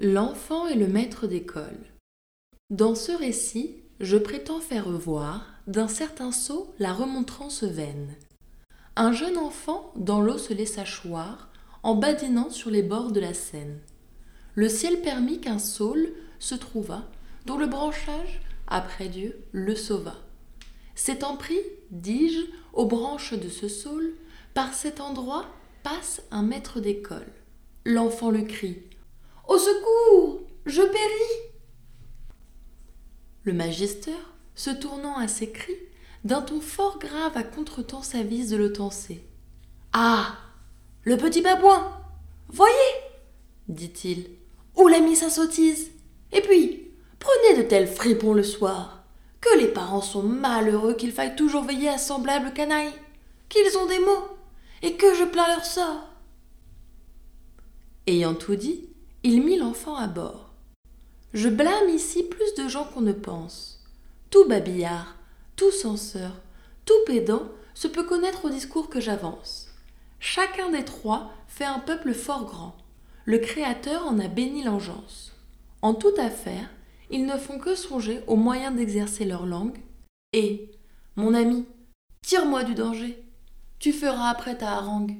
L'enfant est le maître d'école. Dans ce récit, je prétends faire voir, d'un certain sot, la remontrance vaine. Un jeune enfant dans l'eau se laissa choir, en badinant sur les bords de la Seine. Le ciel permit qu'un saule se trouva, dont le branchage, après Dieu, le sauva. S'étant pris, dis-je, aux branches de ce saule, par cet endroit passe un maître d'école. L'enfant le crie. Au secours. Je péris. Le magister, se tournant à ses cris, d'un ton fort grave à contretemps s'avise de le tenser. Ah. Le petit babouin. Voyez. dit-il. Où l'a mis sa sottise Et puis, prenez de tels fripons le soir. Que les parents sont malheureux qu'il faille toujours veiller à semblable canaille, qu'ils ont des mots, et que je plains leur sort. Ayant tout dit, il mit l'enfant à bord. Je blâme ici plus de gens qu'on ne pense. Tout babillard, tout censeur, tout pédant se peut connaître au discours que j'avance. Chacun des trois fait un peuple fort grand. Le Créateur en a béni l'engeance. En toute affaire, ils ne font que songer aux moyens d'exercer leur langue. Et, mon ami, tire-moi du danger. Tu feras après ta harangue.